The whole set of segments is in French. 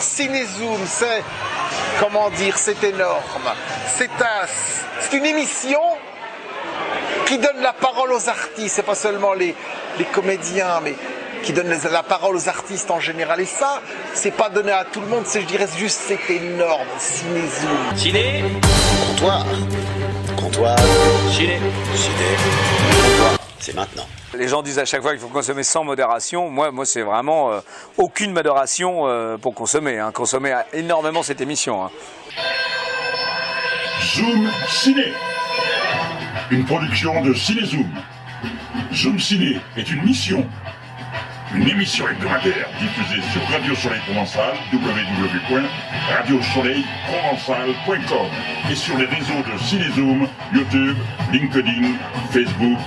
Cinézoom, c'est, comment dire, c'est énorme. C'est un, c'est une émission qui donne la parole aux artistes, c'est pas seulement les, les comédiens, mais qui donne la parole aux artistes en général. Et ça, c'est pas donné à tout le monde, c'est, je dirais juste, c'est énorme. Cinézoom. Ciné Comptoir. Comptoir. Ciné Ciné. Comptoir. C'est maintenant. Les gens disent à chaque fois qu'il faut consommer sans modération. Moi, moi c'est vraiment euh, aucune modération euh, pour consommer. Hein. Consommer énormément cette émission. Hein. Zoom Ciné. Une production de Cinézoom. Zoom Ciné est une mission. Une émission hebdomadaire diffusée sur Radio Soleil Provençal, www.radiosoleilprovençal.com et sur les réseaux de Cinézoom, YouTube, LinkedIn, Facebook,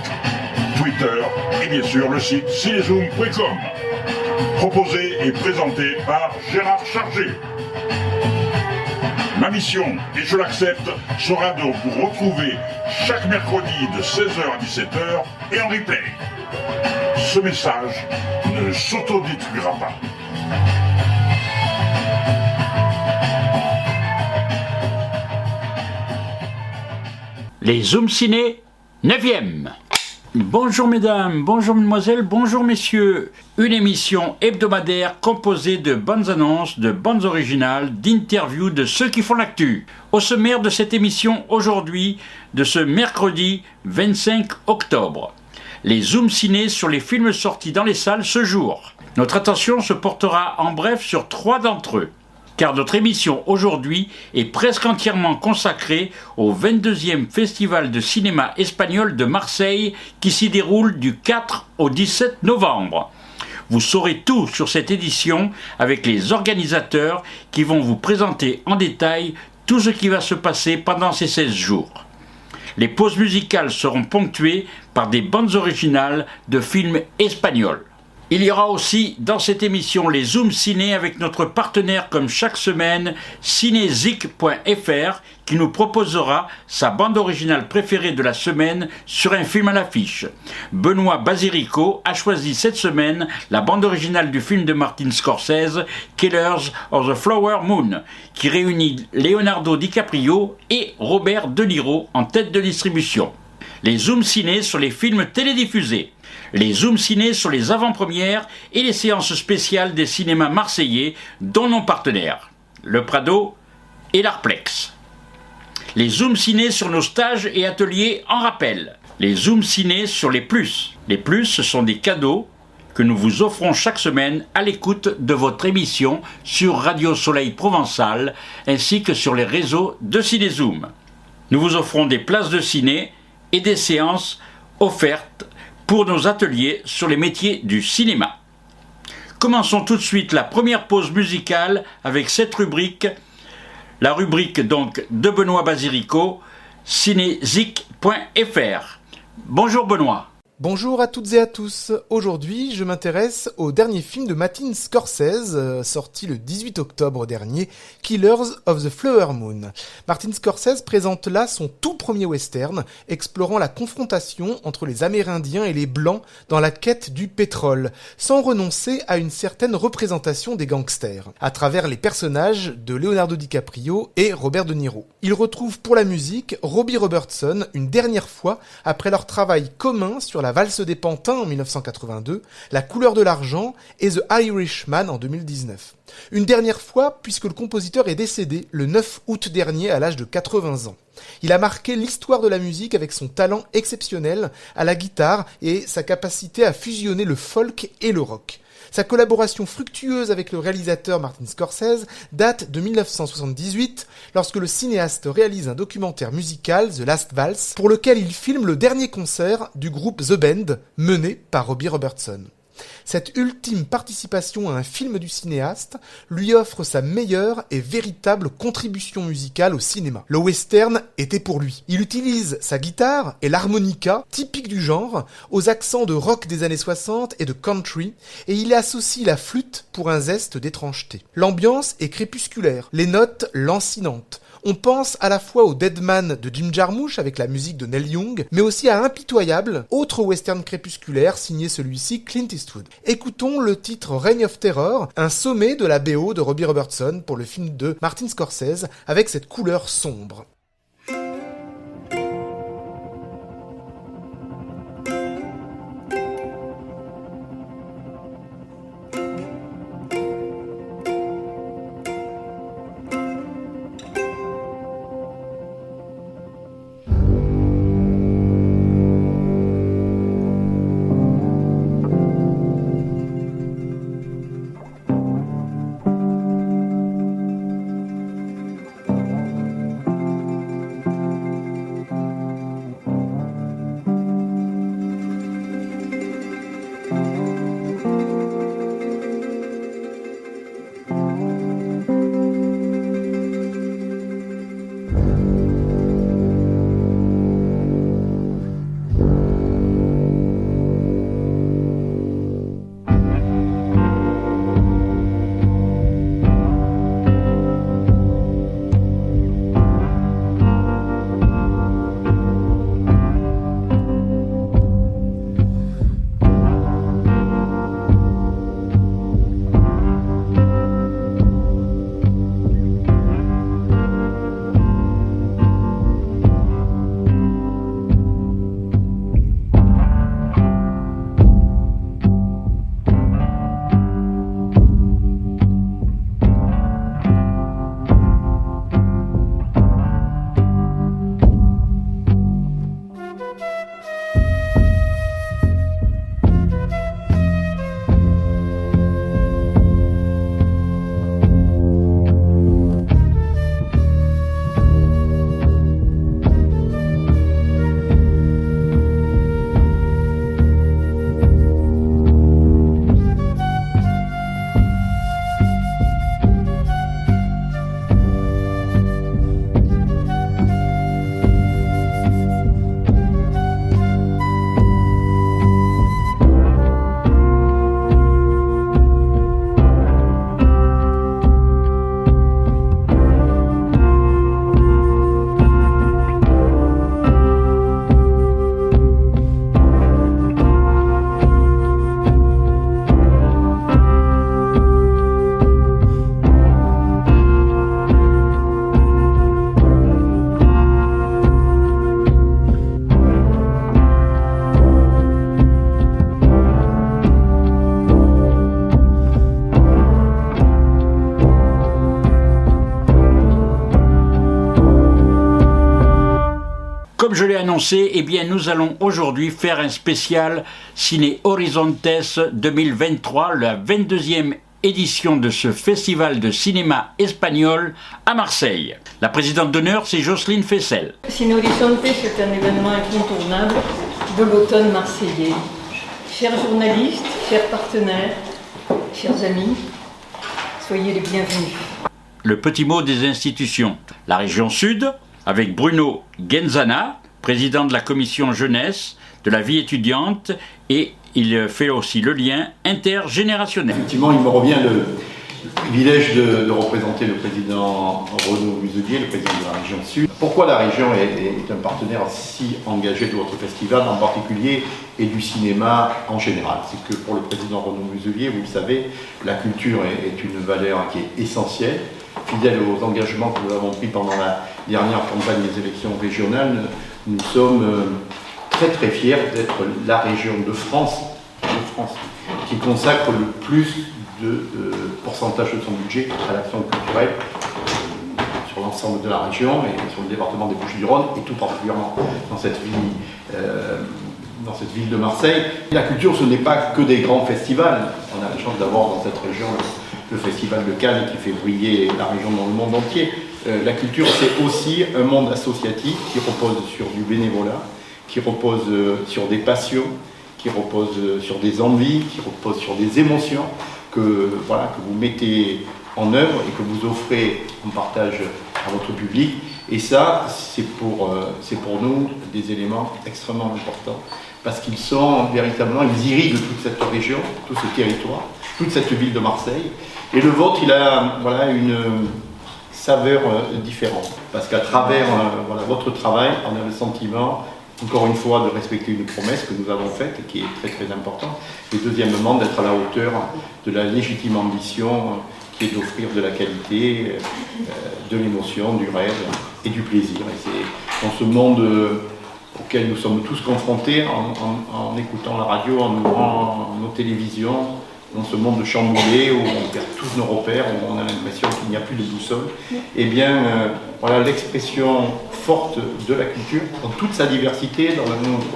Twitter et bien sûr le site cinézoom.com. Proposé et présenté par Gérard Chargé. Ma mission, et je l'accepte, sera de vous retrouver chaque mercredi de 16h à 17h et en replay. Ce message ne s'autodétruira pas. Les Zoom Ciné, 9e. Bonjour mesdames, bonjour mesdemoiselles, bonjour messieurs. Une émission hebdomadaire composée de bonnes annonces, de bonnes originales, d'interviews de ceux qui font l'actu. Au sommaire de cette émission aujourd'hui, de ce mercredi 25 octobre. Les Zoom Ciné sur les films sortis dans les salles ce jour. Notre attention se portera en bref sur trois d'entre eux car notre émission aujourd'hui est presque entièrement consacrée au 22e Festival de cinéma espagnol de Marseille qui s'y déroule du 4 au 17 novembre. Vous saurez tout sur cette édition avec les organisateurs qui vont vous présenter en détail tout ce qui va se passer pendant ces 16 jours. Les pauses musicales seront ponctuées par des bandes originales de films espagnols. Il y aura aussi dans cette émission les Zoom Ciné avec notre partenaire comme chaque semaine, cinézik.fr, qui nous proposera sa bande originale préférée de la semaine sur un film à l'affiche. Benoît Basirico a choisi cette semaine la bande originale du film de Martin Scorsese, Killers of the Flower Moon, qui réunit Leonardo DiCaprio et Robert De Niro en tête de distribution. Les Zoom Ciné sur les films télédiffusés les zooms ciné sur les avant-premières et les séances spéciales des cinémas marseillais, dont nos partenaires, le Prado et l'Arplex. Les zooms ciné sur nos stages et ateliers en rappel. Les zooms ciné sur les plus. Les plus, sont des cadeaux que nous vous offrons chaque semaine à l'écoute de votre émission sur Radio Soleil Provençal ainsi que sur les réseaux de Cinézoom. Nous vous offrons des places de ciné et des séances offertes pour nos ateliers sur les métiers du cinéma. Commençons tout de suite la première pause musicale avec cette rubrique, la rubrique donc de Benoît Basirico, cinézik.fr. Bonjour Benoît. Bonjour à toutes et à tous. Aujourd'hui, je m'intéresse au dernier film de Martin Scorsese, euh, sorti le 18 octobre dernier, Killers of the Flower Moon. Martin Scorsese présente là son tout premier western, explorant la confrontation entre les Amérindiens et les Blancs dans la quête du pétrole, sans renoncer à une certaine représentation des gangsters, à travers les personnages de Leonardo DiCaprio et Robert De Niro. Il retrouve pour la musique Robbie Robertson une dernière fois après leur travail commun sur la valse des pantins en 1982, La couleur de l'argent et The Irishman en 2019. Une dernière fois puisque le compositeur est décédé le 9 août dernier à l'âge de 80 ans. Il a marqué l'histoire de la musique avec son talent exceptionnel à la guitare et sa capacité à fusionner le folk et le rock. Sa collaboration fructueuse avec le réalisateur Martin Scorsese date de 1978, lorsque le cinéaste réalise un documentaire musical, The Last Valse, pour lequel il filme le dernier concert du groupe The Band, mené par Robbie Robertson. Cette ultime participation à un film du cinéaste lui offre sa meilleure et véritable contribution musicale au cinéma. Le western était pour lui. Il utilise sa guitare et l'harmonica, typique du genre, aux accents de rock des années 60 et de country, et il associe la flûte pour un zeste d'étrangeté. L'ambiance est crépusculaire, les notes lancinantes. On pense à la fois au Deadman de Jim Jarmusch avec la musique de Neil Young, mais aussi à Impitoyable, autre western crépusculaire signé celui-ci Clint Eastwood. Écoutons le titre Reign of Terror, un sommet de la BO de Robbie Robertson pour le film de Martin Scorsese avec cette couleur sombre. Je l'ai annoncé, eh bien, nous allons aujourd'hui faire un spécial Ciné Horizontes 2023, la 22e édition de ce festival de cinéma espagnol à Marseille. La présidente d'honneur, c'est Jocelyne Fessel. Ciné Horizontes, c'est un événement incontournable de l'automne marseillais. Chers journalistes, chers partenaires, chers amis, soyez les bienvenus. Le petit mot des institutions. La région sud, avec Bruno Genzana, président de la commission jeunesse, de la vie étudiante, et il fait aussi le lien intergénérationnel. Effectivement, il me revient le, privilège de, représenter le président Renaud Muselier, le président de la région Sud. Pourquoi la région est, un partenaire si engagé de votre festival en particulier et du cinéma en général? C'est que pour le président Renaud Muselier, vous le savez, la culture est, une valeur qui est essentielle. Fidèle aux engagements que nous avons pris pendant la dernière campagne des élections régionales, nous sommes euh, très très fiers d'être la région de France, qui consacre le plus de euh, pourcentage de son budget à l'action culturelle euh, sur l'ensemble de la région et sur le département des Bouches-du-Rhône et tout particulièrement dans cette ville, dans cette ville de Marseille. La culture, ce n'est pas que des grands festivals. On a la chance d'avoir dans cette région le, le, festival de Cannes qui fait briller la région dans le monde entier. Euh, la culture, c'est aussi un monde associatif qui repose sur du bénévolat, qui repose euh, sur des passions, qui repose euh, sur des envies, qui repose sur des émotions que, voilà, que vous mettez en œuvre et que vous offrez en partage à votre public. Et ça, c'est pour, pour nous des éléments extrêmement importants parce qu'ils sont véritablement, ils irriguent toute cette région, tout ce territoire, toute cette ville de Marseille. Et le vôtre, il a voilà, une saveurs euh, différentes. Parce qu'à travers euh, voilà, votre travail, on a le sentiment, encore une fois, de respecter une promesse que nous avons faite et qui est très très importante. Et deuxièmement, d'être à la hauteur de la légitime ambition euh, qui est d'offrir de la qualité, de l'émotion, du rêve et du plaisir. Et c'est dans ce monde auquel nous sommes tous confrontés en, en- en écoutant la radio, en ouvrant nos télévisions, dans ce monde chamboulé où on perd tous nos repères, où on a l'impression qu'il n'y a plus de boussole, eh bien, euh, voilà l'expression forte de la culture dans toute sa diversité,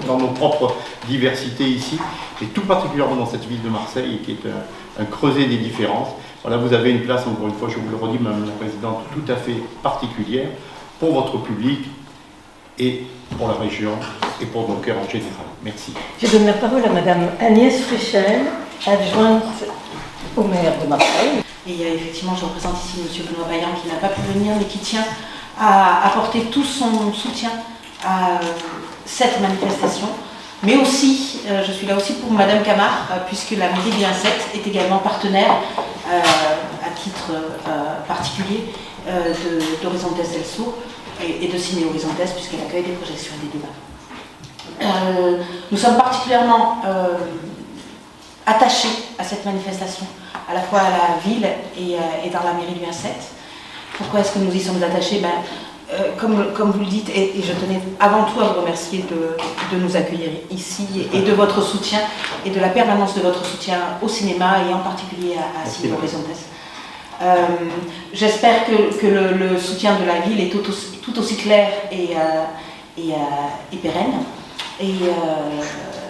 dans, nos, propres diversités ici, et tout particulièrement dans cette ville de Marseille, qui est un, creuset des différences. Voilà, vous avez une place, encore une fois, je vous le redis, Madame la Présidente, tout à fait particulière pour votre public et pour la région et pour nos cœurs en général. Merci. Je donne la parole à Madame Agnès Fréchel, adjointe au maire de Marseille. Et euh, effectivement, je représente ici M. Benoît Bayan qui n'a pas pu venir, mais qui tient à apporter tout son soutien à euh, cette manifestation. Mais aussi, euh, je suis là aussi pour Madame Camard, euh, puisque la mairie 7 est également partenaire, à titre particulier, euh, del Sur et, de Ciné Horizontes, puisqu'elle accueille des projections et des débats. Nous sommes particulièrement attachés à cette manifestation, à la fois à la ville et, euh, et dans la mairie du 1-7. Pourquoi est-ce que nous y sommes attachés? Ben, euh, comme, comme vous le dites, et, et je tenais avant tout à vous remercier de, de nous accueillir ici et, et de votre soutien et de la permanence de votre soutien au cinéma et en particulier à, à Horizontes. Euh, J'espère que, que le, le soutien de la ville est tout aussi, tout aussi clair et, euh, et, et pérenne. Et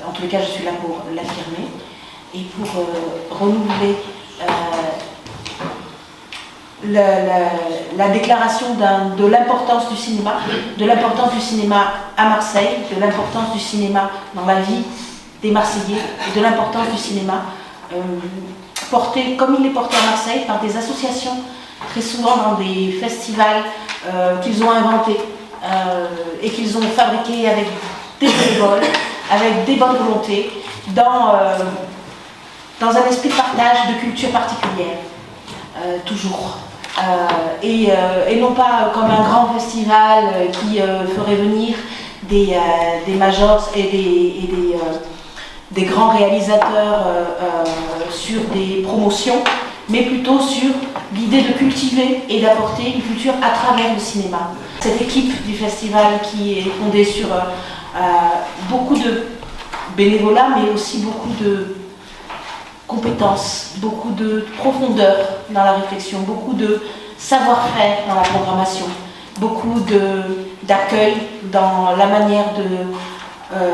en tous les cas, je suis là pour l'affirmer et pour euh, renouveler euh, la, la- la déclaration de l'importance du cinéma, de l'importance du cinéma à Marseille, de l'importance du cinéma dans la vie des Marseillais de l'importance du cinéma euh, porté comme il est porté à Marseille par des associations, très souvent dans des festivals qu'ils ont inventés et qu'ils ont fabriqués avec des bénévoles, avec des bonnes volontés, dans, dans un esprit de partage de culture particulière, euh, toujours. Euh, et, euh, et non pas comme un grand festival qui ferait venir des, majors et des, des, grands réalisateurs sur des promotions, mais plutôt sur l'idée de cultiver et d'apporter une culture à travers le cinéma. Cette équipe du festival qui est fondée sur beaucoup de bénévolat, mais aussi beaucoup de compétences, beaucoup de profondeur dans la réflexion, beaucoup de savoir-faire dans la programmation, beaucoup d'accueil dans la manière euh,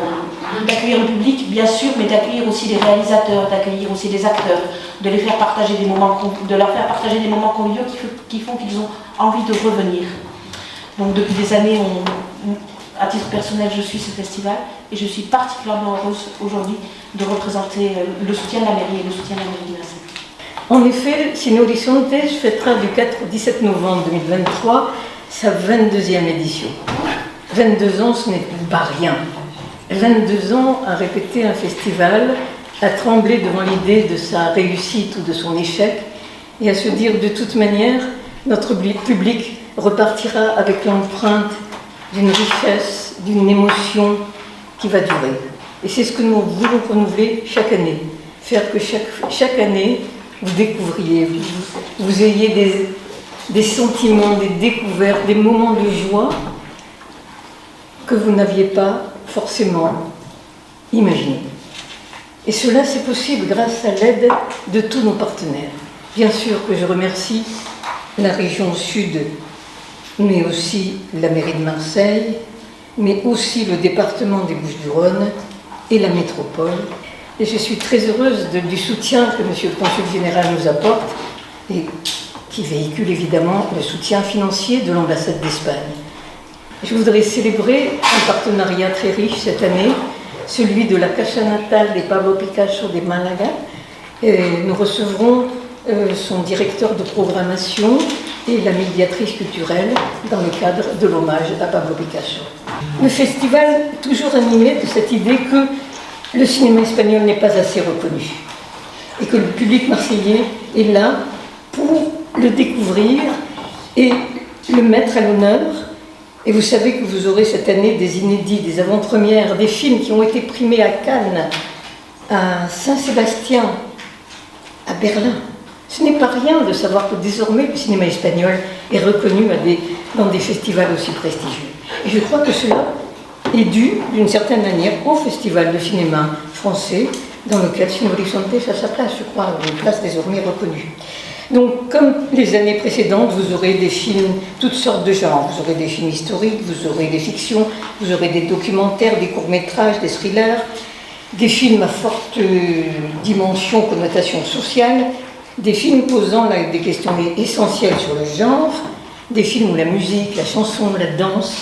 d'accueillir le public, bien sûr, mais d'accueillir aussi les réalisateurs, d'accueillir aussi les acteurs, de les faire partager des moments, de leur faire partager des moments conviviaux qui font qu'ils ont envie de revenir. Donc depuis des années, on- à titre personnel, je suis ce festival et je suis particulièrement heureuse aujourd'hui de représenter euh, le soutien de la mairie et le soutien de la mairie Vincennes. En effet, Cine Horizontes fêtera du 4 au 17 novembre 2023 sa 22e édition. 22 ans, ce n'est pas rien. 22 ans à répéter un festival, à trembler devant l'idée de sa réussite ou de son échec, et à se dire de toute manière, notre bli- public repartira avec l'empreinte d'une richesse, d'une émotion qui va durer. Et c'est ce que nous voulons renouveler chaque année. Faire que chaque, année, vous découvriez, vous, vous ayez des, des sentiments, des découvertes, des moments de joie que vous n'aviez pas forcément imaginés. Et cela, c'est possible grâce à l'aide de tous nos partenaires. Bien sûr que je remercie la région sud, mais aussi la mairie de Marseille, mais aussi le département des Bouches-du-Rhône et la métropole. Et je suis très heureuse du soutien que Monsieur le Consul général nous apporte et qui véhicule évidemment le soutien financier de l'ambassade d'Espagne. Je voudrais célébrer un partenariat très riche cette année, celui de la Casa Natal de Pablo Picasso de Malaga. Et nous recevrons euh, son directeur de programmation et la médiatrice culturelle dans le cadre de l'hommage à Pablo Picasso. Le festival, toujours animé de cette idée que le cinéma espagnol n'est pas assez reconnu et que le public marseillais est là pour le découvrir et le mettre à l'honneur. Et vous savez que vous aurez cette année des inédits, des avant-premières, des films qui ont été primés à Cannes, à Saint-Sébastien, à Berlin. Ce n'est pas rien de savoir que désormais le cinéma espagnol est reconnu dans des festivals aussi prestigieux. Et je crois que cela est dû, d'une certaine manière, au festival de cinéma français, dans lequel Sino Horizonte a sa place, je crois, une place désormais reconnue. Donc, comme les années précédentes, vous aurez des films, toutes sortes de genres. Vous aurez des films historiques, vous aurez des fictions, vous aurez des documentaires, des courts-métrages, des thrillers, des films à forte euh, dimension, connotation sociale, des films posant des questions essentielles sur le genre, des films où la musique, la chanson, la danse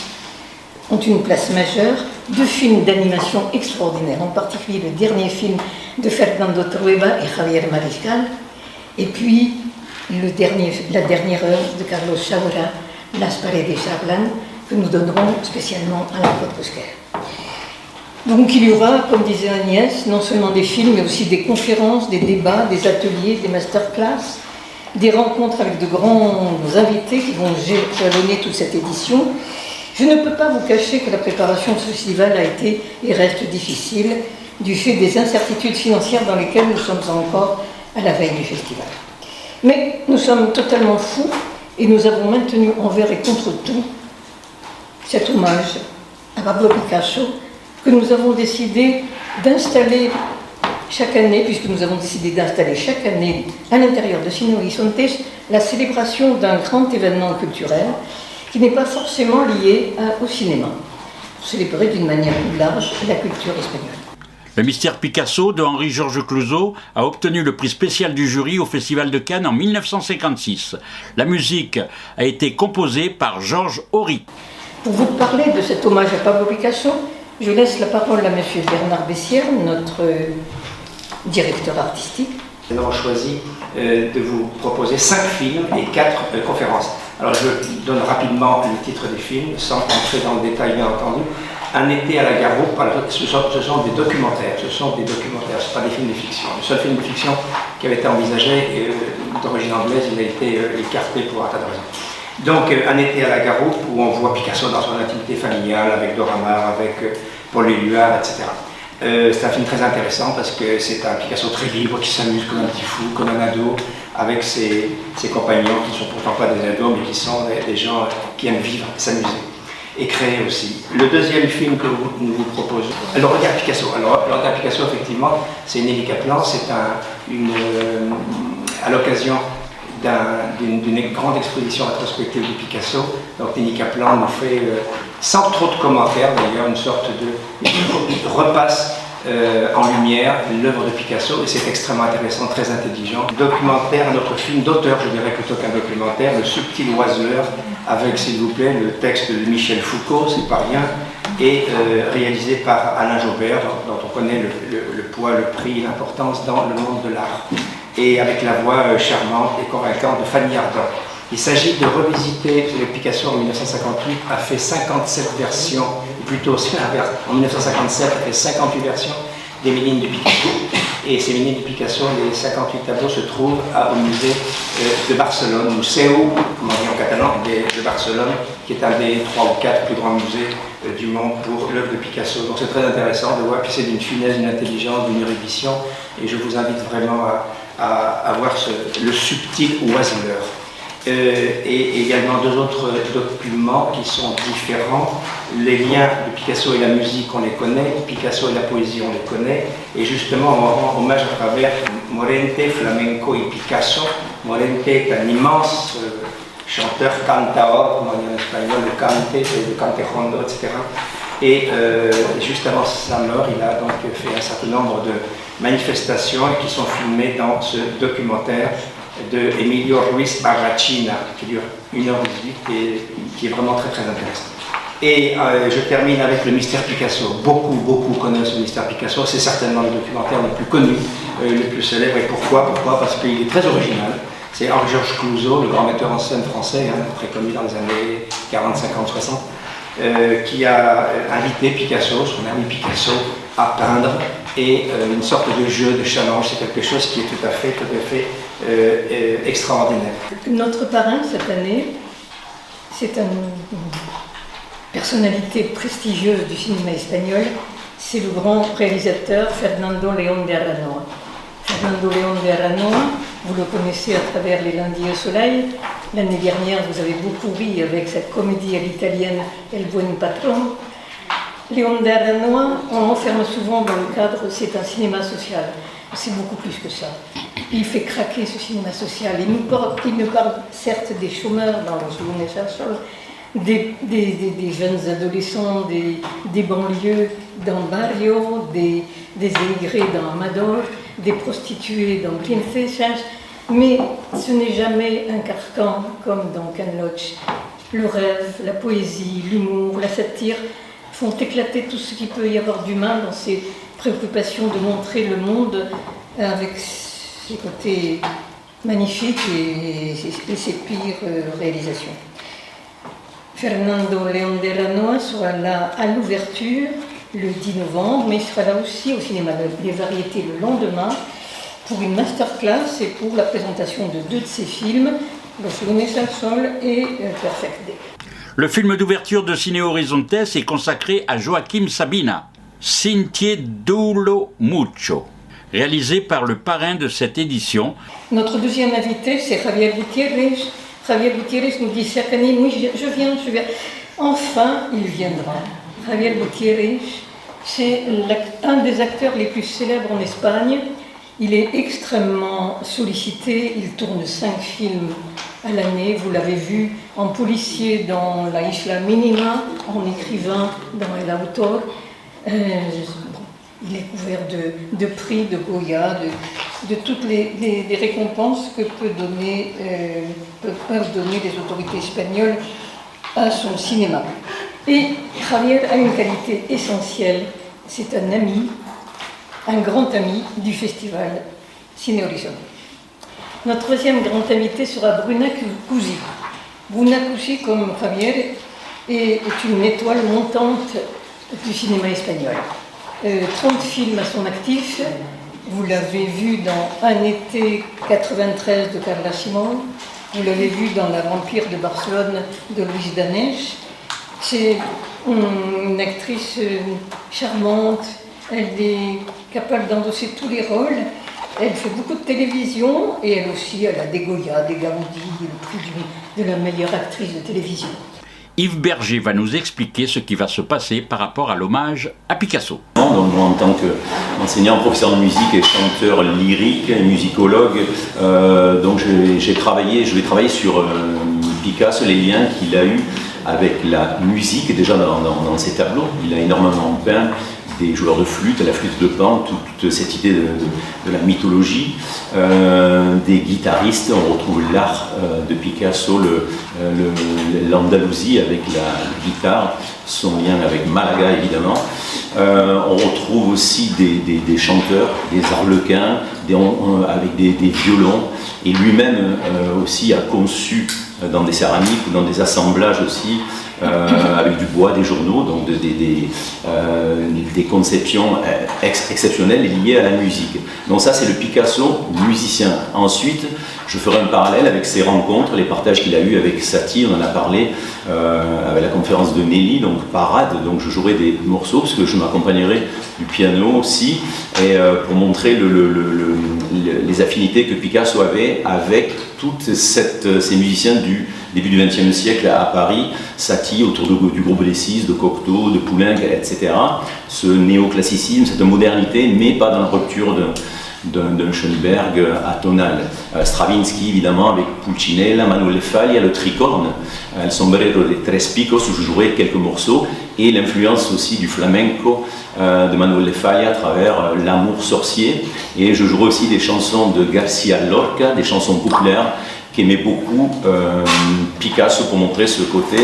ont une place majeure, deux films d'animation extraordinaires, en particulier le dernier film de Fernando Trueba et Javier Mariscal, et puis la dernière œuvre de Carlos Saura, Las Paredes Hablan, que nous donnerons spécialement à la Côte. Donc il y aura, comme disait Agnès, non seulement des films, mais aussi des conférences, des débats, des ateliers, des masterclass, des rencontres avec de grands invités qui vont jalonner toute cette édition. Je ne peux pas vous cacher que la préparation de ce festival a été et reste difficile du fait des incertitudes financières dans lesquelles nous sommes encore à la veille du festival. Mais nous sommes totalement fous et nous avons maintenu envers et contre tout cet hommage à Pablo Picasso que nous avons décidé d'installer chaque année, puisque nous avons décidé d'installer chaque année à l'intérieur de Sino Horizontes la célébration d'un grand événement culturel qui n'est pas forcément lié au cinéma, célébrer d'une manière plus large la culture espagnole. Le mystère Picasso de Henri-Georges Clouzot a obtenu le prix spécial du jury au Festival de Cannes en 1956. La musique a été composée par Georges Horry. Pour vous parler de cet hommage à Pablo Picasso, je laisse la parole à M. Bernard Bessière, notre directeur artistique. Nous avons choisi euh, de vous proposer cinq films et quatre euh, conférences. Alors je donne rapidement le titre des films, sans entrer dans le détail bien entendu. Un été à la Garoupe, ce sont, des documentaires, ce sont des documentaires, ce ne sont pas des films de fiction. Le seul film de fiction qui avait été envisagé euh, d'origine anglaise, il a été écarté pour un tas de raisons. Donc, un été à la Garoupe où on voit Picasso dans son intimité familiale avec Dora Maar, avec Paul Éluard, etc. Euh, c'est un film très intéressant parce que c'est un Picasso très libre qui s'amuse comme un petit fou, comme un ado, avec ses, compagnons qui ne sont pourtant pas des ados mais qui sont des, gens qui aiment vivre, s'amuser et créer aussi. Le deuxième film que nous vous proposons, Le Regard Picasso. Alors, Le Regard Picasso, effectivement, c'est Nelly Kaplan, c'est un, une, euh, à l'occasion d'une grande exposition rétrospective de Picasso. Donc Nelly Kaplan nous fait euh, sans trop de commentaires d'ailleurs, une sorte de repasse euh, en lumière l'œuvre de Picasso et c'est extrêmement intéressant, très intelligent. Documentaire, notre film d'auteur, je dirais plutôt qu'un documentaire, Le subtil oiseleur, avec s'il vous plaît le texte de Michel Foucault, c'est pas rien, et euh, réalisé par Alain Jobert, dont, on connaît le, poids, le prix, l'importance dans le monde de l'art, et avec la voix euh, charmante et convaincante de Fanny Ardant. Il s'agit de revisiter, Picasso en 1958 a fait 57 versions, ou plutôt en 1957 a fait 58 versions des Ménines de Picasso. Et ces Ménines de Picasso, les 58 tableaux se trouvent au musée euh, de Barcelone, Museu, comme on dit en catalan, de Barcelone, qui est un des trois ou quatre plus grands musées euh, du monde pour l'œuvre de Picasso. Donc c'est très intéressant de voir, puis c'est d'une finesse, d'une intelligence, d'une érudition, et je vous invite vraiment à, voir le subtil oiseleur. Euh, et également deux autres documents qui sont différents. Les liens de Picasso et la musique, on les connaît, Picasso et la poésie, on les connaît, et justement, on rend hommage à travers Morente, Flamenco et Picasso. Morente est un immense euh, chanteur, cantaor, en espagnol, le cante, le cantejondo, etc. Et euh, juste avant sa mort, il a donc fait un certain nombre de manifestations qui sont filmées dans ce documentaire de Emilio Ruiz Barrachina, qui dure 1h18 et qui est vraiment très très intéressant. Et euh, je termine avec le mystère Picasso. Beaucoup, beaucoup connaissent le mystère Picasso. C'est certainement le documentaire le plus connu, euh, le plus célèbre. Et pourquoi? Pourquoi? Parce qu'il est très original. C'est Henri-Georges Clouzot, le grand metteur en scène français, hein, très connu dans les années 40, 50, 60, qui a invité Picasso, son ami Picasso, à peindre. Et euh, une sorte de jeu, de challenge, c'est quelque chose qui est tout à fait, tout à fait euh, euh, extraordinaire. Notre parrain cette année C'est une personnalité prestigieuse du cinéma espagnol. C'est le grand réalisateur Fernando León de Aranoa. Fernando León de vous le connaissez à travers Les Lundis au Soleil. L'année dernière, vous avez beaucoup ri avec cette comédie à l'italienne El Buen Patron. Léon Daranois, on l'enferme souvent dans le cadre, c'est un cinéma social. C'est beaucoup plus que ça. Il fait craquer ce cinéma social. Il nous parle, certes des chômeurs dans second Sol, des, des, des, des, jeunes adolescents des, banlieues dans Barrio, des émigrés dans Amador, des prostituées dans Princesas, mais ce n'est jamais un carcan comme dans Ken Loach. Le rêve, la poésie, l'humour, la satire font éclater tout ce qui peut y avoir d'humain dans ces préoccupations de montrer le monde avec ses côtés magnifiques et, ses pires euh, réalisations. Fernando León de Ranoa sera là à l'ouverture le 10 novembre, mais il sera là aussi au cinéma des variétés le lendemain pour une masterclass et pour la présentation de deux de ses films, Los Lunes al Sol et euh, Perfect Day. Le film d'ouverture de Ciné Horizontes est consacré à Joaquim Sabina, Sintier Dulo Mucho, réalisé par le parrain de cette édition. Notre deuxième invité, c'est Javier Gutiérrez. Javier Gutiérrez nous dit chaque année, oui, je viens, je viens. Enfin, il viendra. Javier Gutiérrez, c'est un des acteurs les plus célèbres en Espagne. Il est extrêmement sollicité, il tourne cinq films à l'année. Vous l'avez vu en policier dans La Isla Minima, en écrivain dans El Autor. Euh, il est couvert de, prix, de Goya, de, toutes les, récompenses que euh, peuvent donner les autorités espagnoles à son cinéma. Et Javier a une qualité essentielle, c'est un ami, un grand ami du festival Ciné Horizon. Notre troisième grand invité sera Bruna Cusi. Bruna Cusi, comme Javier, est une étoile montante du cinéma espagnol. 30 euh, films à son actif. Vous l'avez vu dans Un été 93 de Carla Simon. Vous l'avez vu dans La vampire de Barcelone de Luis Danès. C'est une actrice euh, charmante. Elle est capable d'endosser tous les rôles. Elle fait beaucoup de télévision et elle aussi, elle a des Goya, des Gaudi, le prix de la meilleure actrice de télévision. Yves Berger va nous expliquer ce qui va se passer par rapport à l'hommage à Picasso. Donc, moi, en tant qu'enseignant, professeur de musique et chanteur lyrique et musicologue, euh, donc j'ai travaillé, je vais travailler sur euh, Picasso, les liens qu'il a eu avec la musique, déjà dans, dans, ses tableaux. Il a énormément peint des joueurs de flûte, la flûte de pan, toute, cette idée de, la mythologie, euh, des guitaristes, on retrouve l'art euh, de Picasso, euh, l'Andalousie avec la guitare, son lien avec Malaga évidemment. on retrouve aussi des, chanteurs, des arlequins, avec des, violons, et lui-même aussi a conçu dans des céramiques ou dans des assemblages aussi euh, avec du bois, des journaux, donc des, euh, des, conceptions euh, exceptionnelles liées à la musique. Donc ça, c'est le Picasso musicien. Ensuite, je ferai un parallèle avec ses rencontres, les partages qu'il a eus avec Satie, on en a parlé avec la conférence de Nelly, donc parade, donc je jouerai des morceaux, parce que je m'accompagnerai du piano aussi, et pour montrer le, les affinités que Picasso avait avec toutes ces musiciens du début du XXe siècle à Paris, Satie autour du groupe des Six, de Cocteau, de Poulenc, etc. Ce néoclassicisme, cette modernité, mais pas dans la rupture d'un Schoenberg atonal. Euh, Stravinsky, évidemment, avec Pulcinella, Manuel Faglia, le tricorne, euh, le sombrero de Tres Picos, où je jouerai quelques morceaux, et l'influence aussi du flamenco euh, de Manuel Faglia à travers L'amour sorcier. Et je jouerai aussi des chansons de Garcia Lorca, des chansons populaires qu'aimait beaucoup euh, Picasso pour montrer ce côté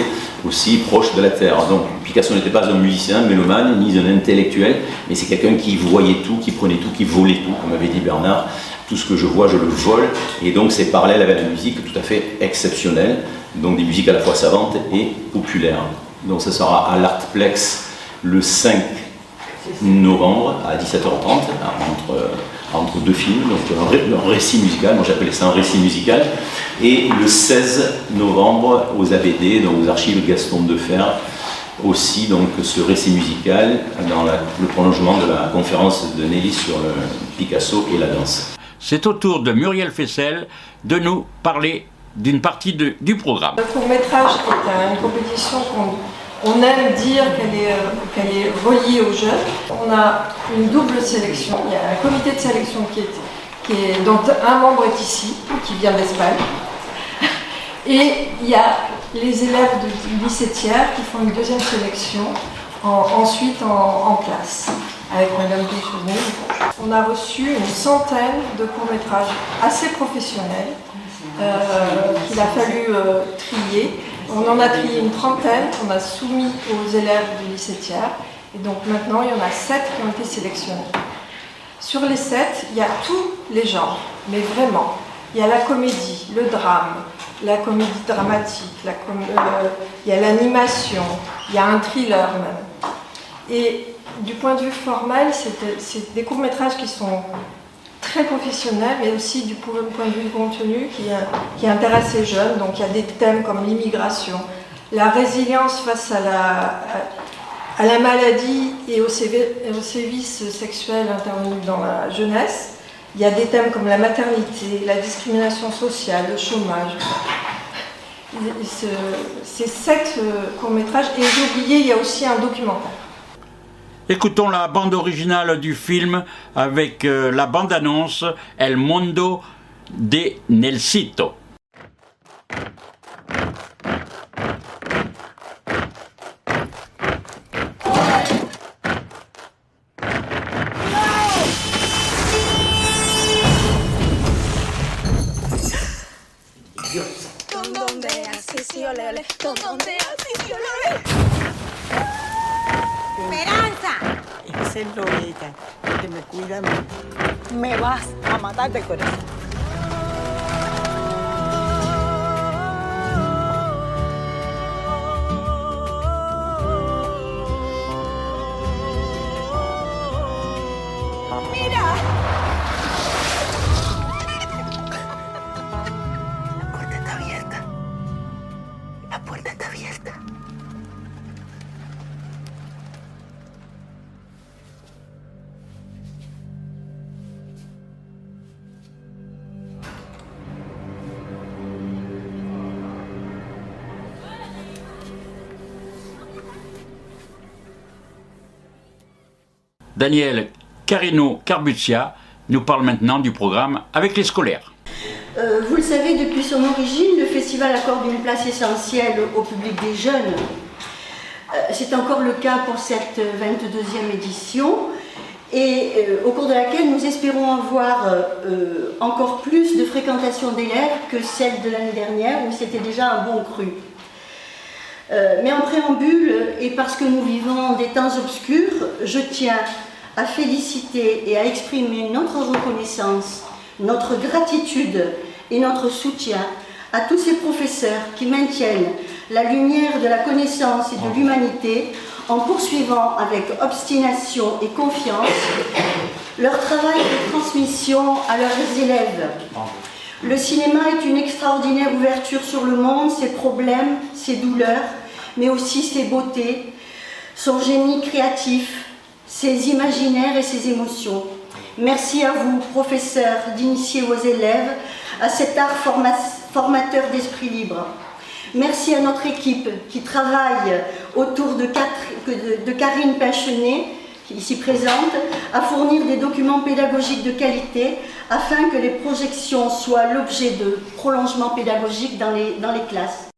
aussi proche de la terre. Donc Picasso n'était pas un musicien, mélomane, ni un intellectuel, mais c'est quelqu'un qui voyait tout, qui prenait tout, qui volait tout, comme avait dit Bernard. Tout ce que je vois, je le vole. Et donc c'est parallèle avec la musique tout à fait exceptionnelle, donc des musiques à la fois savantes et populaires. Donc ça sera à l'Artplex le 5 novembre à 17h30, entre entre deux films, donc un, ré- un récit musical, moi j'appelais ça un récit musical, et le 16 novembre aux ABD, donc aux archives Gaston Defer, aussi donc ce récit musical dans la- le prolongement de la conférence de Nelly sur le Picasso et la danse. C'est au tour de Muriel Fessel de nous parler d'une partie de- du programme. Le court métrage est une compétition qu'on on aime dire qu'elle est, euh, reliée aux jeunes. On a une double sélection. Il y a un comité de sélection dont un membre est ici, qui vient d'Espagne. Et il y a les élèves de- lycée Thiers qui font une deuxième sélection en- ensuite en, classe avec Madame Péchonnet. On a reçu une centaine de courts-métrages assez professionnels euh, qu'il a fallu euh, trier. On en a trié une trentaine qu'on a soumis aux élèves du lycée Thiers. Et donc maintenant, il y en a sept qui ont été sélectionnés. Sur les sept, il y a tous les genres, mais vraiment. Il y a la comédie, le drame, la comédie dramatique, euh, il y a l'animation, il y a un thriller même. Et du point de vue formel, c'est des courts-métrages qui sont très professionnels, mais aussi du point de vue contenu qui, euh, qui intéresse les jeunes. Donc il y a des thèmes comme l'immigration, la résilience face à la, maladie et aux, sévi- aux sévices sexuels intervenus dans la jeunesse. Il y a des thèmes comme la maternité, la discrimination sociale, le chômage. C'est sept euh, courts-métrages. Et j'ai oublié, il y a aussi un documentaire. Écoutons la bande originale du film avec euh, la bande-annonce El Mundo de Nelsito. Esperanza. Esa es Loreta, que me cuida a. Me vas a matar de corazón. Daniel Carino Carbuccia nous parle maintenant du programme avec les scolaires. Euh, vous le savez, depuis son origine, le festival accorde une place essentielle au public des jeunes. Euh, C'est encore le cas pour cette 22e édition et euh, au cours de laquelle nous espérons avoir encore plus de fréquentation d'élèves que celle de l'année dernière où c'était déjà un bon cru. Mais en préambule, et parce que nous vivons des temps obscurs, je tiens à féliciter et à exprimer notre reconnaissance, notre gratitude et notre soutien à tous ces professeurs qui maintiennent la lumière de la connaissance et de l'humanité en poursuivant avec obstination et confiance leur travail de transmission à leurs élèves. Le cinéma est une extraordinaire ouverture sur le monde, ses problèmes, ses douleurs, mais aussi ses beautés, son génie créatif, ses imaginaires et ses émotions. Merci à vous, professeurs, d'initier vos élèves à cet art forma- formateur d'esprit libre. Merci à notre équipe qui travaille autour de, de- Karine est ici présente, à fournir des documents pédagogiques de qualité afin que les projections soient l'objet de prolongements pédagogiques dans les classes.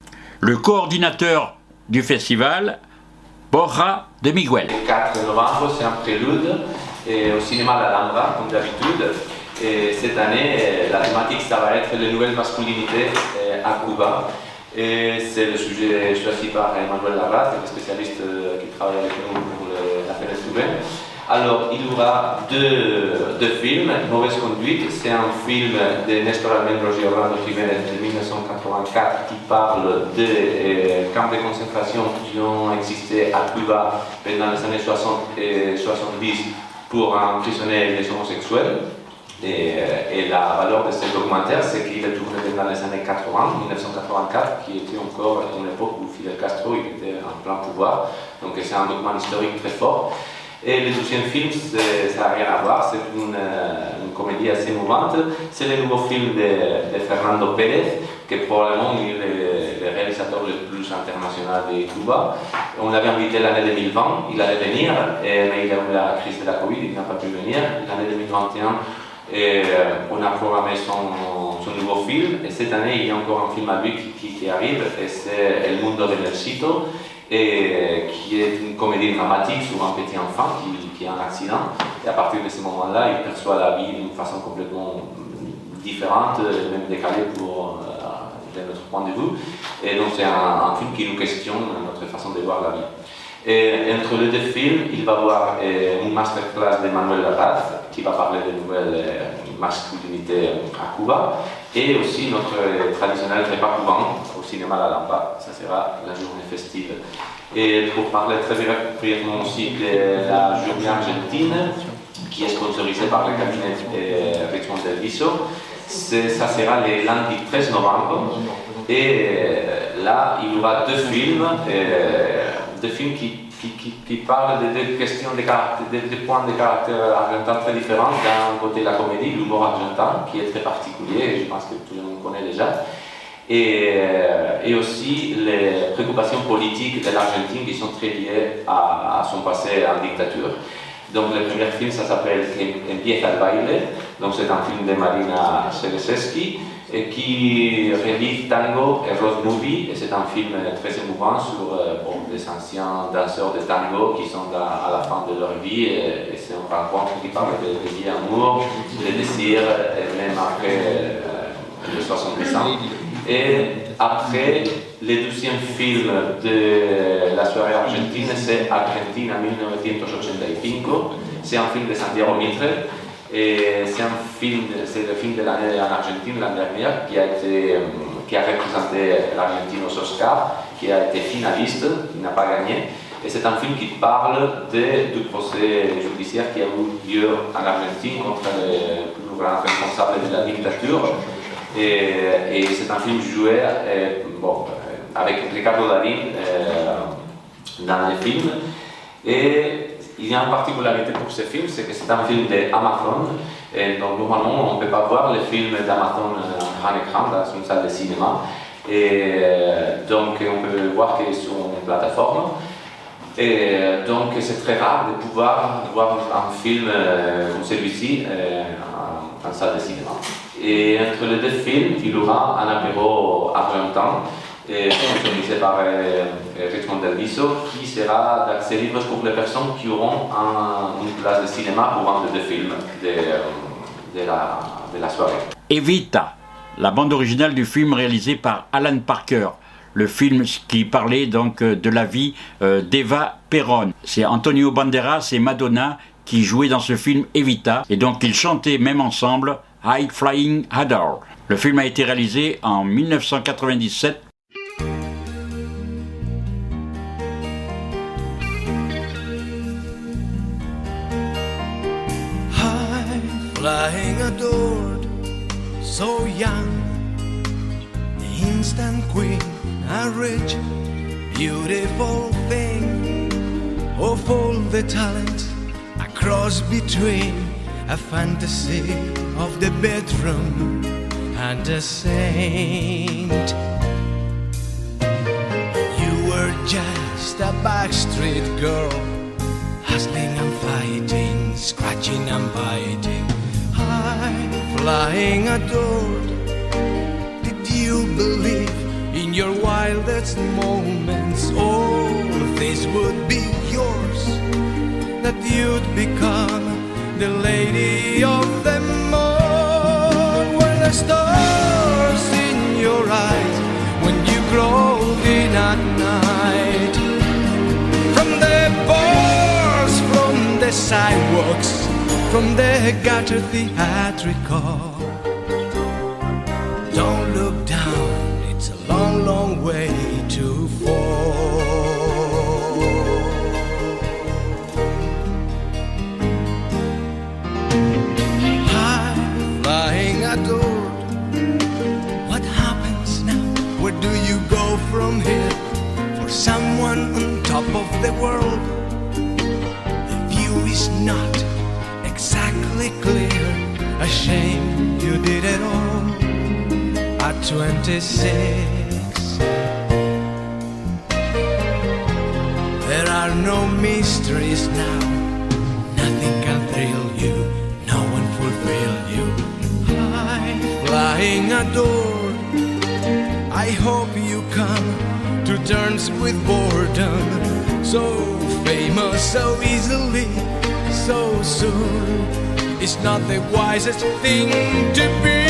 Le coordinateur du festival, Borja de Miguel. Le 4 novembre, c'est un prélude au cinéma l'Alhambra, comme d'habitude. Et cette année, la thématique, ça va être les nouvelles masculinités euh, à Cuba. Et c'est le sujet choisi par Emmanuel Larrat, le spécialiste euh, qui travaille avec nous pour le- la fenêtre cubaine. Alors, il y aura deux, films. Mauvaise conduite, c'est un film de Nestor Almendros et Orlando Jiménez de 1984 qui parle des euh, camps de concentration qui ont existé à Cuba pendant les années 60 et 70 pour emprisonner les homosexuels. Et, et la valeur de ce documentaire, c'est qu'il est tourné dans les années 80, 1984, qui était encore une époque où Fidel Castro était en plein pouvoir. Donc c'est un document historique très fort. Et le deuxième film, ça n'a rien à voir, c'est une, euh, une comédie assez mouvante. C'est le nouveau film de, Fernando Pérez, qui est probablement le, réalisateur le plus international de Cuba. On l'avait invité l'année 2020, il allait venir, mais il a eu la crise de la Covid, il n'a pas pu venir. L'année 2021, et, euh, on a programmé son, nouveau film, et cette année, il y a encore un film à lui qui, qui- qui arrive, et c'est El Mundo de Mercito, et qui est une comédie dramatique sur un petit enfant qui, a un accident. Et à partir de ce moment-là, il perçoit la vie d'une façon complètement différente, euh, même décalée pour, euh, notre point de vue. Et donc c'est un, film qui nous questionne notre façon de voir la vie. Et entre les deux films, il va y avoir euh, une masterclass de Manuel Larraz qui va parler de nouvelles euh, masculinités à Cuba et aussi notre euh, traditionnel repas cubain cinéma La Lampa. Ça sera la journée festive. Et pour parler très brièvement aussi de la journée argentine qui est sponsorisée par le cabinet euh, Richmond Del Viso, ça sera le lundi 13 novembre. Et euh, là, il y aura deux films, euh, deux films qui, qui, qui, qui parlent de deux questions de, de, de points de caractère argentin très différents. D'un côté, la comédie, l'humour argentin, qui est très particulier, je pense que tout le monde connaît déjà. Et, euh, et aussi les préoccupations politiques de l'Argentine qui sont très liées à, son passé en dictature. Donc le premier film, ça s'appelle Empieza el baile, donc c'est un film de Marina Sereseski et qui relie tango et road movie, et c'est un film très émouvant sur euh, des anciens danseurs de tango qui sont à, à la fin de leur vie, et, et c'est une rencontre qui parle de, de vie, amour, de désir, et même après euh, les 70 ans. Et après, le deuxième film de la soirée argentine, c'est Argentina 1985. C'est un film de Santiago Mitre. C'est un film, c'est le film de l'année en Argentine, l'année dernière, qui a, été, euh, qui a représenté l'Argentine aux Oscars, qui a été finaliste, qui n'a pas gagné. Et c'est un film qui parle de- du procès judiciaire qui a eu lieu en Argentine contre le plus grand responsable de la dictature. Et, c'est un film joué euh, bon, euh, avec Ricardo Darín euh, dans le film. Et il y a une particularité pour ce film, c'est que c'est un film d'Amazon. Donc normalement, on ne peut pas voir les films d'Amazon en grand dans une salle de cinéma. Et donc on peut voir que sur une plateforme. Et donc c'est très rare de pouvoir voir un film comme celui-ci en salle de cinéma. Et entre les deux films, il aura un apéro argentin sponsorisé par euh, euh, Richmond Del Viso qui sera d'accès libre pour les personnes qui auront un- une place de cinéma pour voir les deux films de, euh, de la, soirée. Evita, la bande originale du film réalisé par Alan Parker. Le film qui parlait donc de la vie d'Eva Perón. C'est Antonio Banderas et Madonna qui jouaient dans ce film Evita et donc ils chantaient même ensemble High Flying Hadar. Le film a été réalisé en 1997 High flying adored, so young, instant queen, a rich, beautiful thing. Of all the talent, a cross between a fantasy of the bedroom and a saint. You were just a backstreet girl hustling and fighting, scratching and biting, high flying adored. Did you believe in your wildest moments all this would be yours? That you'd become the lady of the moon. When the stars in your eyes when you crawled in at night? From the bars, from the sidewalks, from the gutter theatrical. Don't look down, it's a long, long way the world. The view is not exactly clear. A shame you did it all at 26. There are no mysteries now. Nothing can thrill you. No one fulfill you. High flying adored. I hope you come to terms with boredom. So famous so easily, so soon. It's not the wisest thing to be.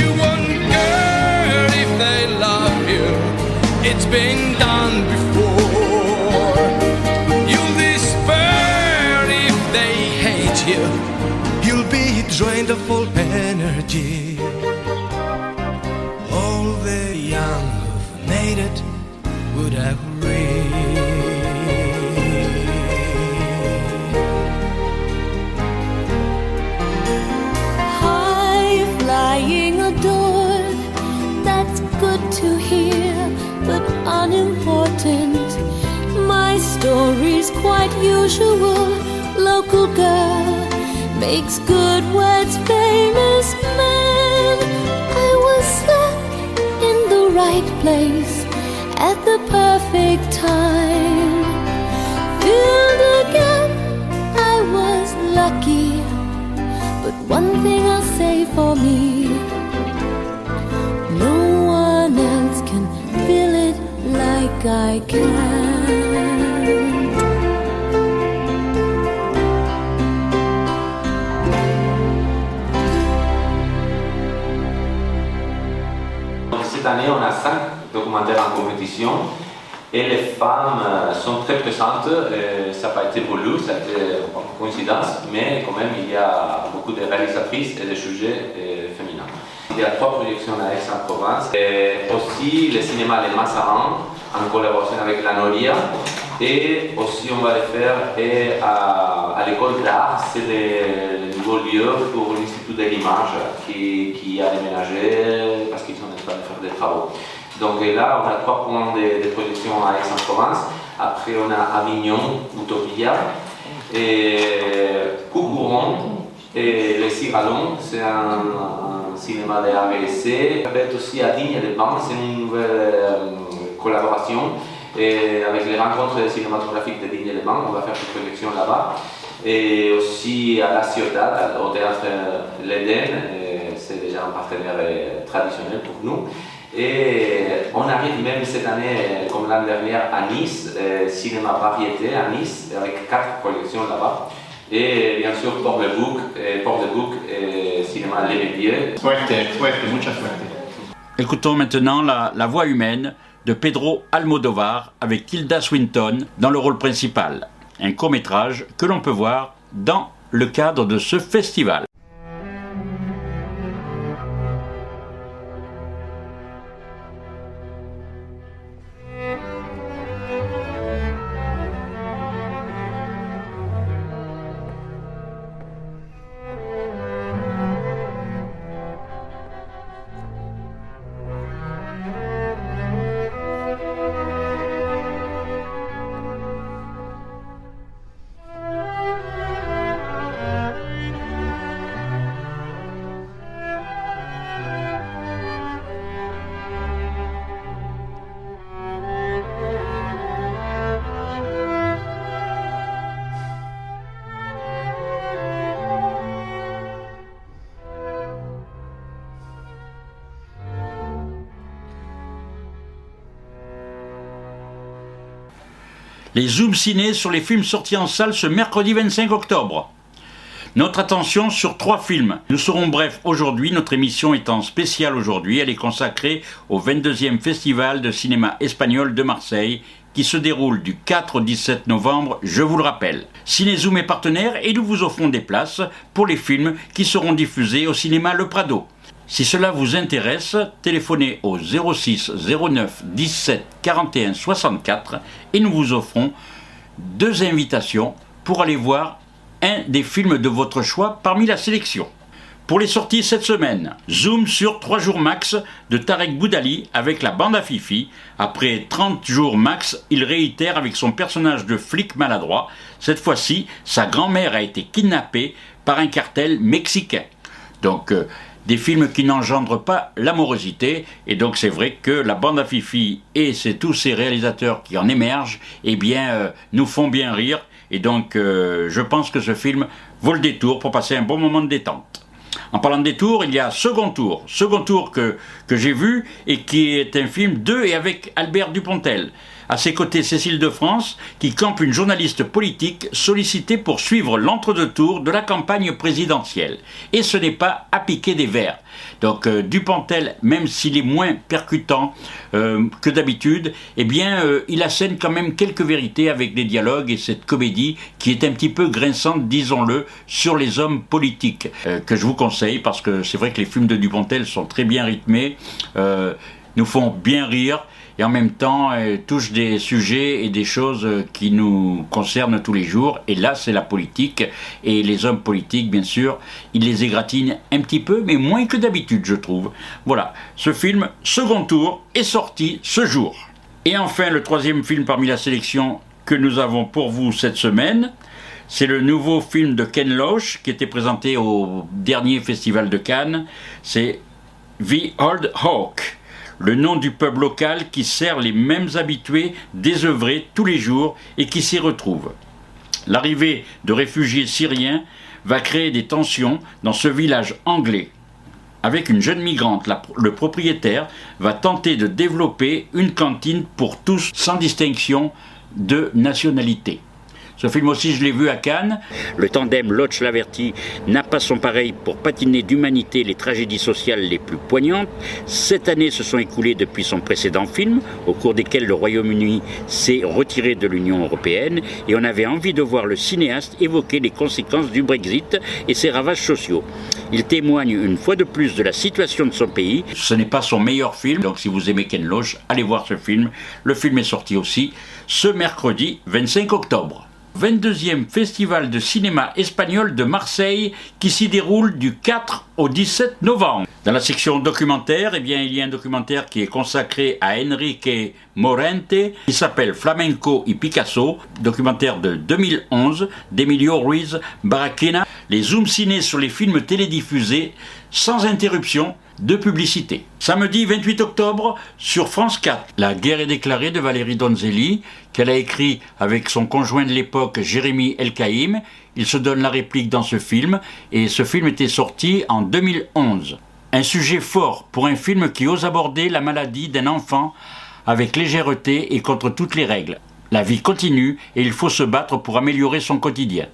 You won't care if they love you. It's been done before. You'll despair if they hate you. You'll be drained of all energy. Made it would High flying adored, that's good to hear, but unimportant. My story's quite usual. Local girl makes good words famous man. I was stuck in the right place at the perfect time. Filled again, I was lucky. But one thing I'll say for me no one else can feel it like I can. Cette année, on a cinq documentaires en compétition et les femmes euh, sont très présentes. Euh, ça n'a pas été voulu, ça a été une coïncidence, mais quand même, il y a beaucoup de réalisatrices et de sujets euh, féminins. Il y a trois projections à Aix-en-Provence et aussi le cinéma Les Mazarin en collaboration avec la Noria. Et aussi, on va le faire à, à l'école d'art, c'est le, le nouveau lieu pour l'Institut de l'image qui a déménagé parce qu'ils sont en train de faire des travaux. Donc là, on a trois points de, de projection à Aix-en-Provence. Après, on a Avignon, Utopia, et Coucouron et Les c'est un, cinéma et essai. Peut-être aussi à Digne-les-Bains, c'est une nouvelle euh, collaboration. Avec les rencontres cinématographiques de Digne-les-Bains, on va faire une projection là-bas. Et aussi à La Ciudad, au théâtre L'Eden, et c'est déjà un partenaire euh, traditionnel pour nous. Et on arrive même cette année, comme l'année dernière, à Nice, euh, cinéma variété à Nice, avec quatre projections là-bas. Et bien sûr, Port-de-Bouc, et Port-de-Bouc et cinéma Les Médieux. Suerte, suerte, mucha suerte. Écoutons maintenant la, la voix humaine de Pedro Almodovar avec Tilda Swinton dans le rôle principal. Un court-métrage que l'on peut voir dans le cadre de ce festival. Les zooms ciné sur les films sortis en salle ce mercredi 25 octobre. Notre attention sur trois films. Nous serons brefs aujourd'hui, notre émission étant spéciale aujourd'hui, elle est consacrée au 22e Festival de cinéma espagnol de Marseille qui se déroule du 4 au 17 novembre, je vous le rappelle. Cinézoom est partenaire et nous vous offrons des places pour les films qui seront diffusés au cinéma Le Prado. Si cela vous intéresse, téléphonez au 06 09 17 41 64 et nous vous offrons deux invitations pour aller voir un des films de votre choix parmi la sélection. Pour les sorties cette semaine, zoom sur 3 jours max de Tarek Boudali avec la bande à Fifi. Après 30 jours max, il réitère avec son personnage de flic maladroit. Cette fois-ci, sa grand-mère a été kidnappée par un cartel mexicain. Donc, euh, des films qui n'engendrent pas l'amorosité. Et donc, c'est vrai que la bande à Fifi et c'est tous ces réalisateurs qui en émergent, eh bien, euh, nous font bien rire. Et donc, euh, je pense que ce film vaut le détour pour passer un bon moment de détente. En parlant des tours, il y a Second Tour. Second Tour que, que j'ai vu et qui est un film de et avec Albert Dupontel. À ses côtés, Cécile de France, qui campe une journaliste politique sollicitée pour suivre l'entre-deux-tours de la campagne présidentielle. Et ce n'est pas à piquer des verres. Donc euh, Dupontel, même s'il est moins percutant euh, que d'habitude, eh bien, euh, il assène quand même quelques vérités avec des dialogues et cette comédie qui est un petit peu grinçante, disons-le, sur les hommes politiques, que je vous conseille parce que c'est vrai que les films de Dupontel sont très bien rythmés, nous font bien rire et en même temps euh, touchent des sujets et des choses euh, qui nous concernent tous les jours. Et là, c'est la politique. Et les hommes politiques, bien sûr, ils les égratignent un petit peu, mais moins que d'habitude, je trouve. Voilà, ce film, second tour, est sorti ce jour. Et enfin, le troisième film parmi la sélection que nous avons pour vous cette semaine, c'est le nouveau film de Ken Loach qui était présenté au dernier festival de Cannes. C'est The Old Hawk, le nom du pub local qui sert les mêmes habitués désœuvrés tous les jours et qui s'y retrouvent. L'arrivée de réfugiés syriens va créer des tensions dans ce village anglais. Avec une jeune migrante, le propriétaire va tenter de développer une cantine pour tous sans distinction de nationalité. Ce film aussi, je l'ai vu à Cannes. Le tandem Lodge-Laverty n'a pas son pareil pour patiner d'humanité les tragédies sociales les plus poignantes. Sept années se sont écoulées depuis son précédent film, au cours desquelles le Royaume-Uni s'est retiré de l'Union européenne, et on avait envie de voir le cinéaste évoquer les conséquences du Brexit et ses ravages sociaux. Il témoigne une fois de plus de la situation de son pays. Ce n'est pas son meilleur film, donc si vous aimez Ken Loach, allez voir ce film. Le film est sorti aussi ce mercredi 25 octobre. 22e Festival de cinéma espagnol de Marseille qui s'y déroule du 4 au 17 novembre. Dans la section documentaire, eh il y a un documentaire qui est consacré à Enrique Morente qui s'appelle Flamenco y Picasso, documentaire de 2011 d'Emilio Ruiz Barraquena. Les zooms ciné sur les films télédiffusés sans interruption de publicité. Samedi 28 octobre sur France 4, La guerre est déclarée de Valérie Donzelli, qu'elle a écrit avec son conjoint de l'époque Jérémy Elkaïm. Il se donne la réplique dans ce film et ce film était sorti en 2011. Un sujet fort pour un film qui ose aborder la maladie d'un enfant avec légèreté et contre toutes les règles. La vie continue et il faut se battre pour améliorer son quotidien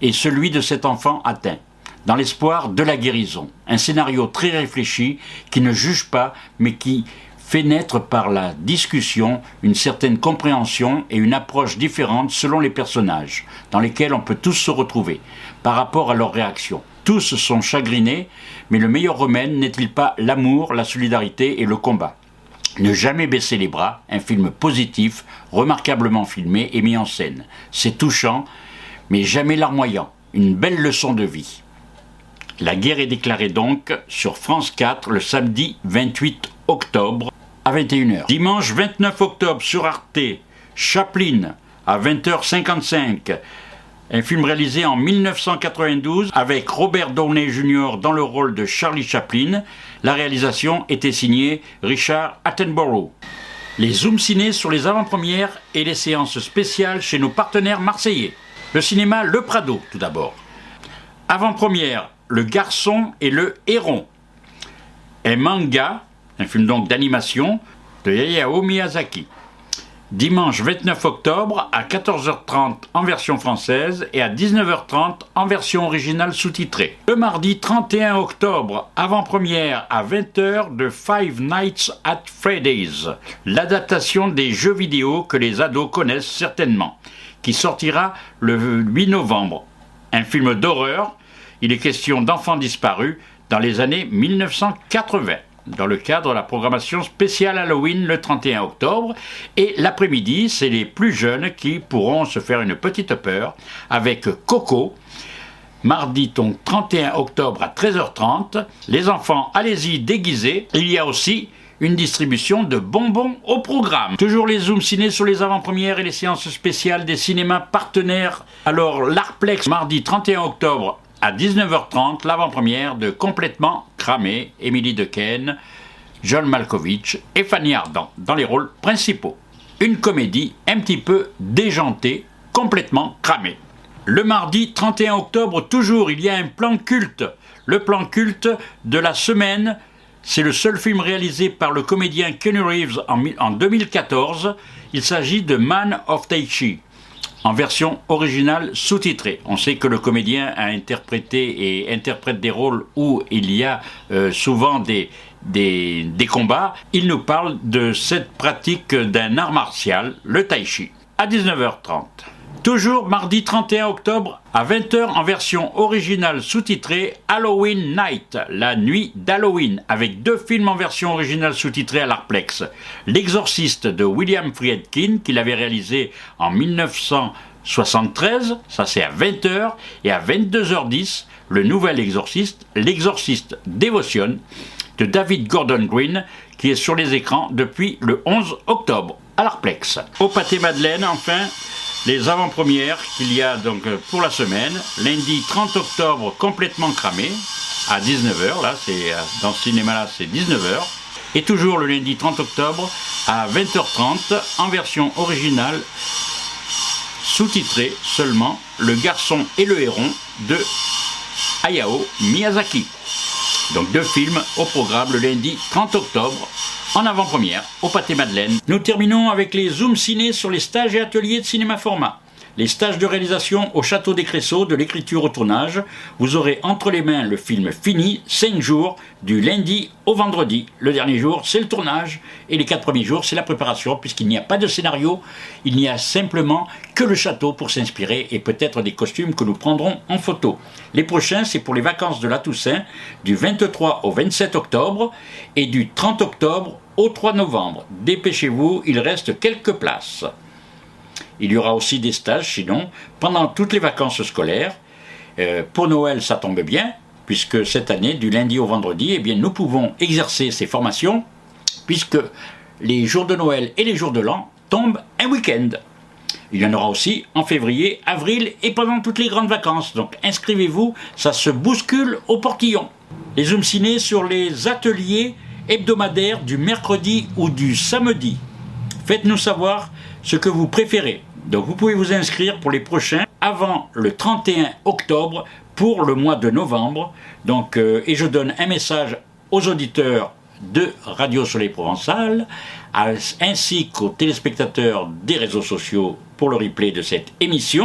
et celui de cet enfant atteint dans l'espoir de la guérison. Un scénario très réfléchi qui ne juge pas, mais qui fait naître par la discussion une certaine compréhension et une approche différente selon les personnages, dans lesquels on peut tous se retrouver, par rapport à leurs réactions. Tous sont chagrinés, mais le meilleur remède n'est-il pas l'amour, la solidarité et le combat? Ne jamais baisser les bras, un film positif, remarquablement filmé et mis en scène. C'est touchant, mais jamais larmoyant. Une belle leçon de vie. La guerre est déclarée donc sur France 4 le samedi 28 octobre à 21h. Dimanche 29 octobre sur Arte, Chaplin à 20h55. Un film réalisé en 1992 avec Robert Downey Jr. dans le rôle de Charlie Chaplin. La réalisation était signée Richard Attenborough. Les zooms ciné sur les avant-premières et les séances spéciales chez nos partenaires marseillais. Le cinéma Le Prado tout d'abord. Avant-première, Le Garçon et le Héron. Un manga, un film donc d'animation, de Hayao Miyazaki. Dimanche 29 octobre à 14h30 en version française et à 19h30 en version originale sous-titrée. Le mardi 31 octobre, avant-première à 20h de Five Nights at Freddy's, l'adaptation des jeux vidéo que les ados connaissent certainement, qui sortira le 8 novembre. Un film d'horreur, il est question d'enfants disparus dans les années 1980 dans le cadre de la programmation spéciale Halloween le 31 octobre. Et l'après-midi, c'est les plus jeunes qui pourront se faire une petite peur avec Coco, mardi donc 31 octobre à 13h30. Les enfants, allez-y déguisés. Il y a aussi une distribution de bonbons au programme. Toujours les zooms ciné sur les avant-premières et les séances spéciales des cinémas partenaires. Alors l'Arplex mardi 31 octobre à 19h30, l'avant-première de Complètement cramé, Émilie Dequesne, John Malkovich et Fanny Ardant dans les rôles principaux. Une comédie un petit peu déjantée, complètement cramée. Le mardi 31 octobre, toujours, il y a un plan culte. Le plan culte de la semaine, c'est le seul film réalisé par le comédien Kenny Reeves en, en 2014. Il s'agit de Man of Taichi, en version originale sous-titrée. On sait que le comédien a interprété et interprète des rôles où il y a euh, souvent des, des, des combats. Il nous parle de cette pratique d'un art martial, le tai chi, à 19h30. Toujours mardi 31 octobre à 20h en version originale sous-titrée Halloween Night, la nuit d'Halloween, avec deux films en version originale sous-titrée à l'Arplex. L'exorciste de William Friedkin, qu'il avait réalisé en 1973, ça c'est à 20h, et à 22h10, le nouvel exorciste, l'exorciste Devotion, de David Gordon Green, qui est sur les écrans depuis le 11 octobre à l'Arplex. Au pâté Madeleine, enfin, les avant-premières qu'il y a donc euh, pour la semaine. Lundi 30 octobre, complètement cramé, à 19h, là, c'est euh, dans ce cinéma-là, c'est 19h. Et toujours le lundi 30 octobre, à 20h30, en version originale, sous-titré seulement Le garçon et le héron de Hayao Miyazaki. Donc deux films au programme le lundi 30 octobre en avant-première au Pâté Madeleine. Nous terminons avec les zooms ciné sur les stages et ateliers de cinéma format. Les stages de réalisation au Château des Cressaux, de l'écriture au tournage. Vous aurez entre les mains le film fini, 5 jours, du lundi au vendredi. Le dernier jour, c'est le tournage, et les 4 premiers jours, c'est la préparation, puisqu'il n'y a pas de scénario, il n'y a simplement que le château pour s'inspirer, et peut-être des costumes que nous prendrons en photo. Les prochains, c'est pour les vacances de la Toussaint, du 23 au 27 octobre, et du 30 octobre au 3 novembre. Dépêchez-vous, il reste quelques places. Il y aura aussi des stages, sinon, pendant toutes les vacances scolaires. Euh, pour Noël, ça tombe bien, puisque cette année, du lundi au vendredi, eh bien, nous pouvons exercer ces formations, puisque les jours de Noël et les jours de l'an tombent un week-end. Il y en aura aussi en février, avril et pendant toutes les grandes vacances. Donc inscrivez-vous, ça se bouscule au portillon. Les zooms ciné sur les ateliers hebdomadaires du mercredi ou du samedi. Faites-nous savoir ce que vous préférez. Donc vous pouvez vous inscrire pour les prochains avant le 31 octobre pour le mois de novembre. Donc, euh, et je donne un message aux auditeurs de Radio Soleil Provençal, ainsi qu'aux téléspectateurs des réseaux sociaux pour le replay de cette émission.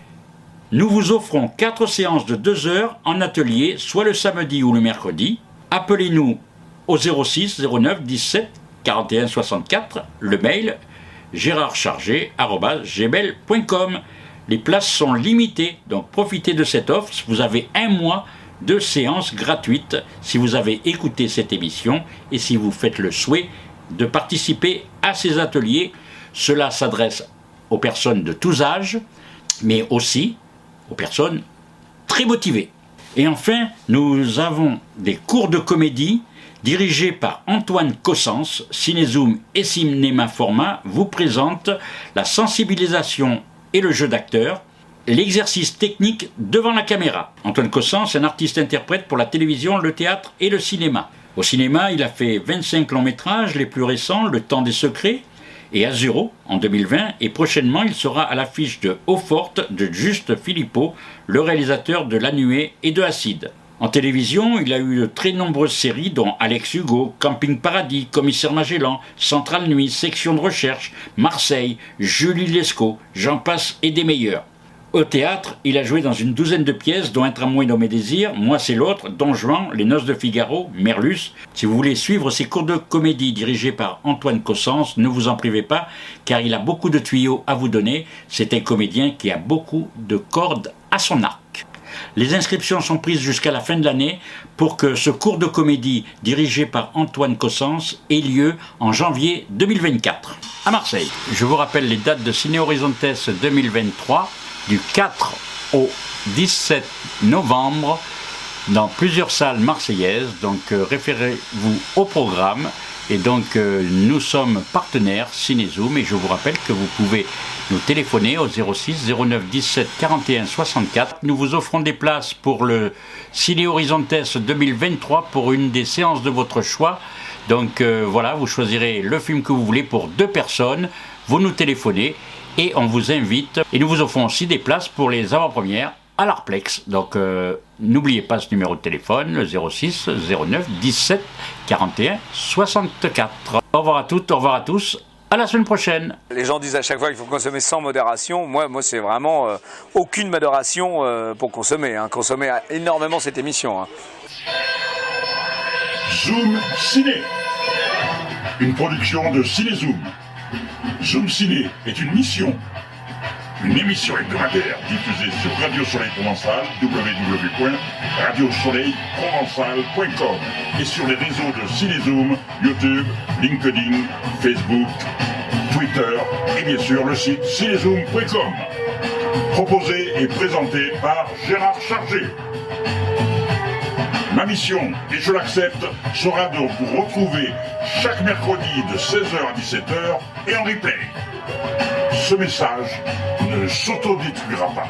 Nous vous offrons quatre séances de 2 heures en atelier, soit le samedi ou le mercredi. Appelez-nous au 06 09 17 41 64, le mail gérardchargé.gmail.com. Les places sont limitées, donc profitez de cette offre. Vous avez un mois de séances gratuites si vous avez écouté cette émission et si vous faites le souhait de participer à ces ateliers. Cela s'adresse aux personnes de tous âges, mais aussi aux personnes très motivées. Et enfin, nous avons des cours de comédie dirigés par Antoine Cossens. Cinézoom et Cinéma Format vous présentent la sensibilisation et le jeu d'acteur, l'exercice technique devant la caméra. Antoine Cossens un artiste-interprète pour la télévision, le théâtre et le cinéma. Au cinéma, il a fait 25 longs métrages, les plus récents, Le Temps des Secrets et Azuro en 2020, et prochainement il sera à l'affiche de Eau Forte de Juste Philippot, le réalisateur de La Nuée et de Acide. En télévision, il a eu de très nombreuses séries dont Alex Hugo, Camping Paradis, Commissaire Magellan, Centrale Nuit, Section de Recherche, Marseille, Julie Lescaut, j'en passe et des meilleurs. Au théâtre, il a joué dans une douzaine de pièces, dont Un tramway nommé Désir, Moi c'est l'autre, Don Juan, Les Noces de Figaro, Merlus. Si vous voulez suivre ses cours de comédie dirigés par Antoine Cossens, ne vous en privez pas, car il a beaucoup de tuyaux à vous donner. C'est un comédien qui a beaucoup de cordes à son arc. Les inscriptions sont prises jusqu'à la fin de l'année pour que ce cours de comédie dirigé par Antoine Cossens ait lieu en janvier 2024 à Marseille. Je vous rappelle les dates de Ciné Horizontes 2023 du 4 au 17 novembre dans plusieurs salles marseillaises. Donc euh, référez-vous au programme. Et donc euh, nous sommes partenaires Cinézoom et je vous rappelle que vous pouvez nous téléphoner au 06 09 17 41 64. Nous vous offrons des places pour le Ciné Horizontes 2023 pour une des séances de votre choix. Donc euh, voilà, vous choisirez le film que vous voulez pour deux personnes. Vous nous téléphonez et on vous invite. Et nous vous offrons aussi des places pour les avant-premières à l'Arplex. Donc euh, n'oubliez pas ce numéro de téléphone, le 06 09 17 41 64. Au revoir à toutes, au revoir à tous. À la semaine prochaine. Les gens disent à chaque fois qu'il faut consommer sans modération. Moi, moi c'est vraiment euh, aucune modération euh, pour consommer. Hein. Consommer énormément cette émission. Hein. Zoom Ciné, une production de Cinézoom. Zoom Ciné est une mission, une émission hebdomadaire diffusée sur Radio Soleil Provençal, www.radiosoleilprovençal.com et sur les réseaux de Cinézoom, YouTube, LinkedIn, Facebook, Twitter et bien sûr le site cinézoom.com. Proposé et présenté par Gérard Chargé. Ma mission, et je l'accepte, sera de vous retrouver chaque mercredi de 16h à 17h et en replay. Ce message ne s'autodétruira pas.